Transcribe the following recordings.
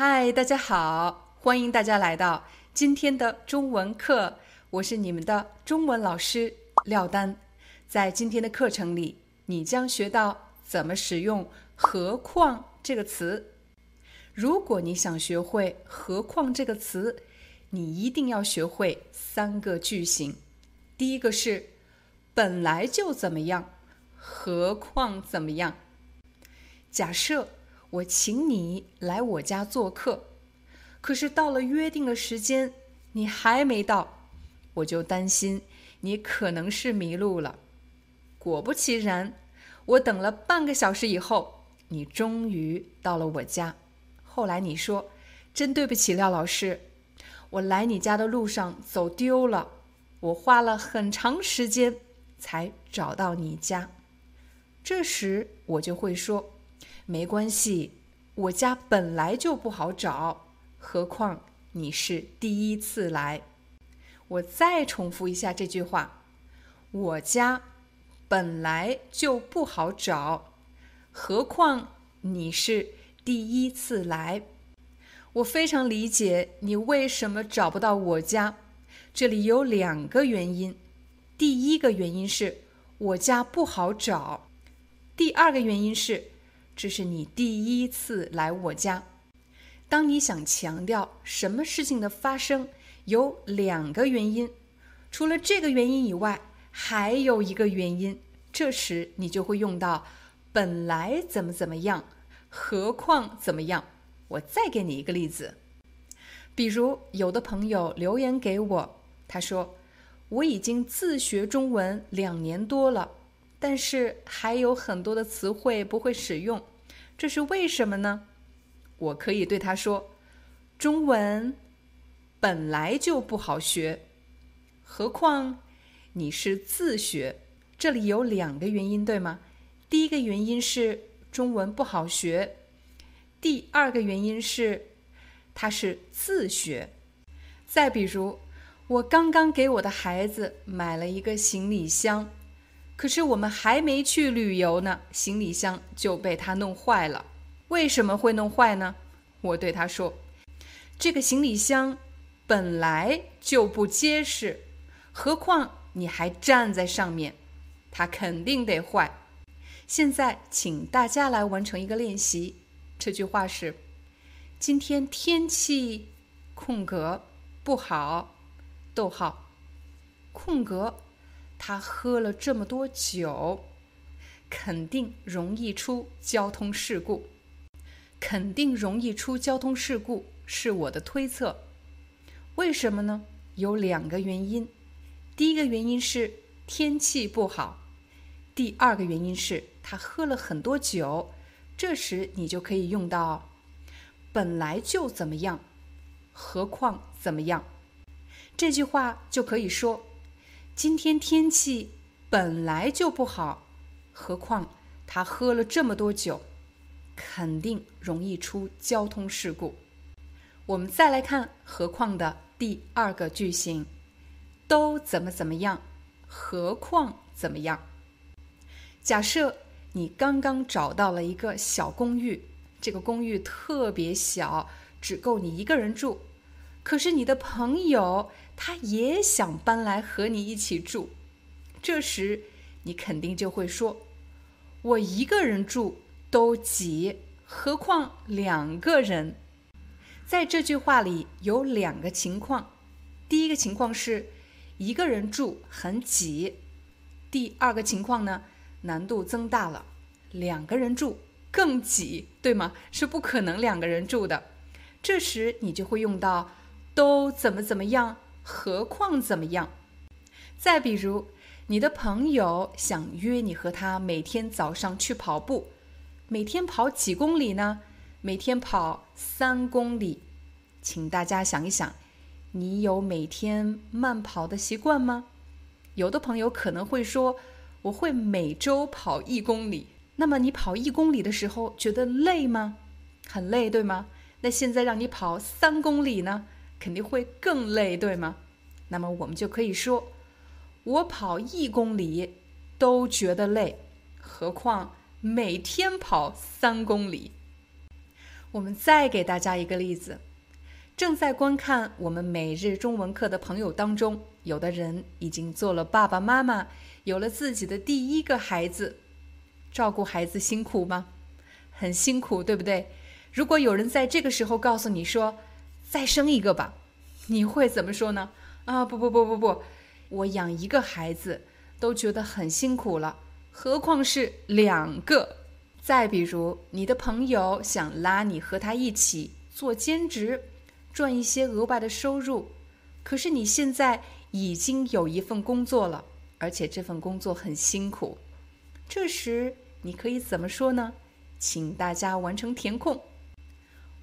嗨，大家好，欢迎大家来到今天的中文课，我是你们的中文老师廖丹。在今天的课程里，你将学到怎么使用“何况”这个词。如果你想学会“何况”这个词，你一定要学会三个句型。第一个是“本来就怎么样”，何况怎么样？假设。我请你来我家做客，可是到了约定的时间，你还没到，我就担心你可能是迷路了。果不其然，我等了半个小时以后，你终于到了我家。后来你说：“真对不起，廖老师，我来你家的路上走丢了，我花了很长时间才找到你家。”这时我就会说。没关系，我家本来就不好找，何况你是第一次来。我再重复一下这句话：我家本来就不好找，何况你是第一次来。我非常理解你为什么找不到我家，这里有两个原因。第一个原因是我家不好找，第二个原因是。这是你第一次来我家。当你想强调什么事情的发生有两个原因，除了这个原因以外，还有一个原因，这时你就会用到“本来怎么怎么样，何况怎么样”。我再给你一个例子，比如有的朋友留言给我，他说：“我已经自学中文两年多了。”但是还有很多的词汇不会使用，这是为什么呢？我可以对他说：“中文本来就不好学，何况你是自学。”这里有两个原因，对吗？第一个原因是中文不好学，第二个原因是他是自学。再比如，我刚刚给我的孩子买了一个行李箱。可是我们还没去旅游呢，行李箱就被他弄坏了。为什么会弄坏呢？我对他说：“这个行李箱本来就不结实，何况你还站在上面，它肯定得坏。”现在，请大家来完成一个练习。这句话是：“今天天气空格不好，逗号空格。”他喝了这么多酒，肯定容易出交通事故。肯定容易出交通事故是我的推测。为什么呢？有两个原因。第一个原因是天气不好，第二个原因是他喝了很多酒。这时你就可以用到“本来就怎么样，何况怎么样”这句话就可以说。今天天气本来就不好，何况他喝了这么多酒，肯定容易出交通事故。我们再来看“何况”的第二个句型，都怎么怎么样，何况怎么样？假设你刚刚找到了一个小公寓，这个公寓特别小，只够你一个人住。可是你的朋友他也想搬来和你一起住，这时你肯定就会说：“我一个人住都挤，何况两个人？”在这句话里有两个情况：第一个情况是一个人住很挤；第二个情况呢，难度增大了，两个人住更挤，对吗？是不可能两个人住的。这时你就会用到。都怎么怎么样？何况怎么样？再比如，你的朋友想约你和他每天早上去跑步，每天跑几公里呢？每天跑三公里。请大家想一想，你有每天慢跑的习惯吗？有的朋友可能会说，我会每周跑一公里。那么你跑一公里的时候觉得累吗？很累，对吗？那现在让你跑三公里呢，肯定会更累，对吗？那么我们就可以说，我跑一公里都觉得累，何况每天跑三公里。我们再给大家一个例子：正在观看我们每日中文课的朋友当中，有的人已经做了爸爸妈妈，有了自己的第一个孩子。照顾孩子辛苦吗？很辛苦，对不对？如果有人在这个时候告诉你说“再生一个吧”，你会怎么说呢？啊，不不不不不，我养一个孩子都觉得很辛苦了，何况是两个？再比如，你的朋友想拉你和他一起做兼职，赚一些额外的收入，可是你现在已经有一份工作了，而且这份工作很辛苦。这时你可以怎么说呢？请大家完成填空。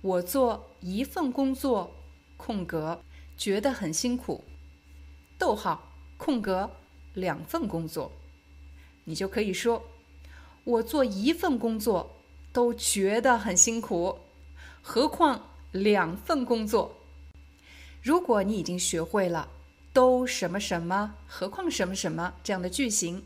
我做一份工作，空格觉得很辛苦。逗号空格两份工作，你就可以说：我做一份工作都觉得很辛苦，何况两份工作。如果你已经学会了“都什么什么，何况什么什么”这样的句型，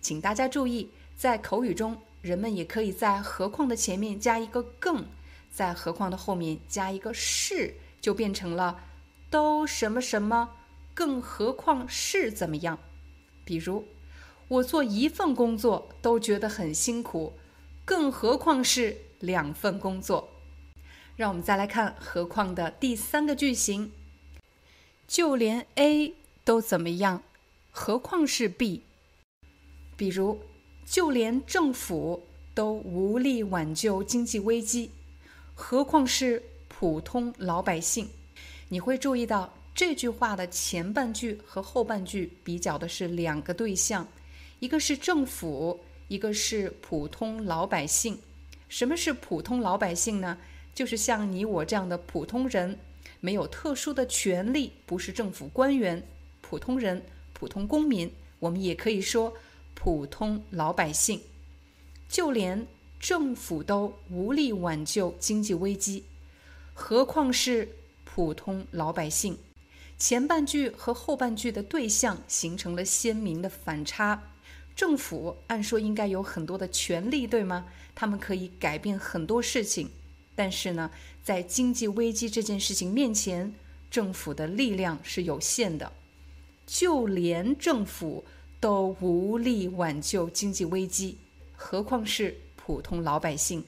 请大家注意。在口语中，人们也可以在“何况”的前面加一个“更”，在“何况”的后面加一个“是”，就变成了“都什么什么，更何况是怎么样？”比如，我做一份工作都觉得很辛苦，更何况是两份工作。让我们再来看“何况”的第三个句型，就连 A 都怎么样，何况是 B？比如。就连政府都无力挽救经济危机，何况是普通老百姓？你会注意到这句话的前半句和后半句比较的是两个对象，一个是政府，一个是普通老百姓。什么是普通老百姓呢？就是像你我这样的普通人，没有特殊的权利，不是政府官员，普通人、普通公民。我们也可以说。普通老百姓，就连政府都无力挽救经济危机，何况是普通老百姓？前半句和后半句的对象形成了鲜明的反差。政府按说应该有很多的权利，对吗？他们可以改变很多事情，但是呢，在经济危机这件事情面前，政府的力量是有限的。就连政府。都无力挽救经济危机，何况是普通老百姓？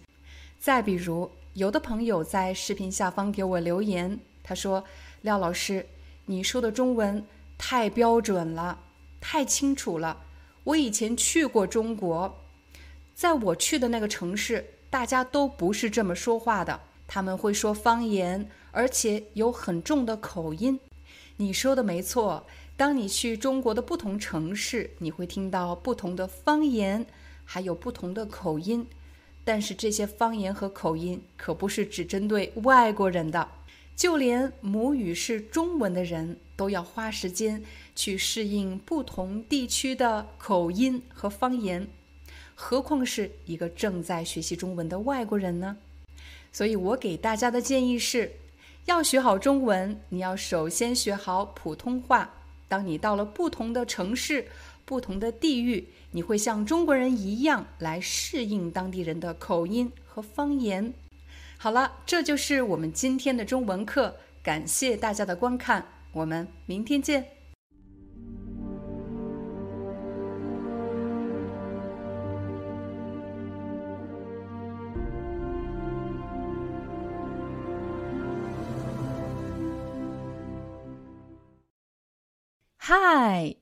再比如，有的朋友在视频下方给我留言，他说：“廖老师，你说的中文太标准了，太清楚了。我以前去过中国，在我去的那个城市，大家都不是这么说话的，他们会说方言，而且有很重的口音。你说的没错。”当你去中国的不同城市，你会听到不同的方言，还有不同的口音。但是这些方言和口音可不是只针对外国人的，就连母语是中文的人都要花时间去适应不同地区的口音和方言，何况是一个正在学习中文的外国人呢？所以我给大家的建议是，要学好中文，你要首先学好普通话。当你到了不同的城市、不同的地域，你会像中国人一样来适应当地人的口音和方言。好了，这就是我们今天的中文课，感谢大家的观看，我们明天见。Hi,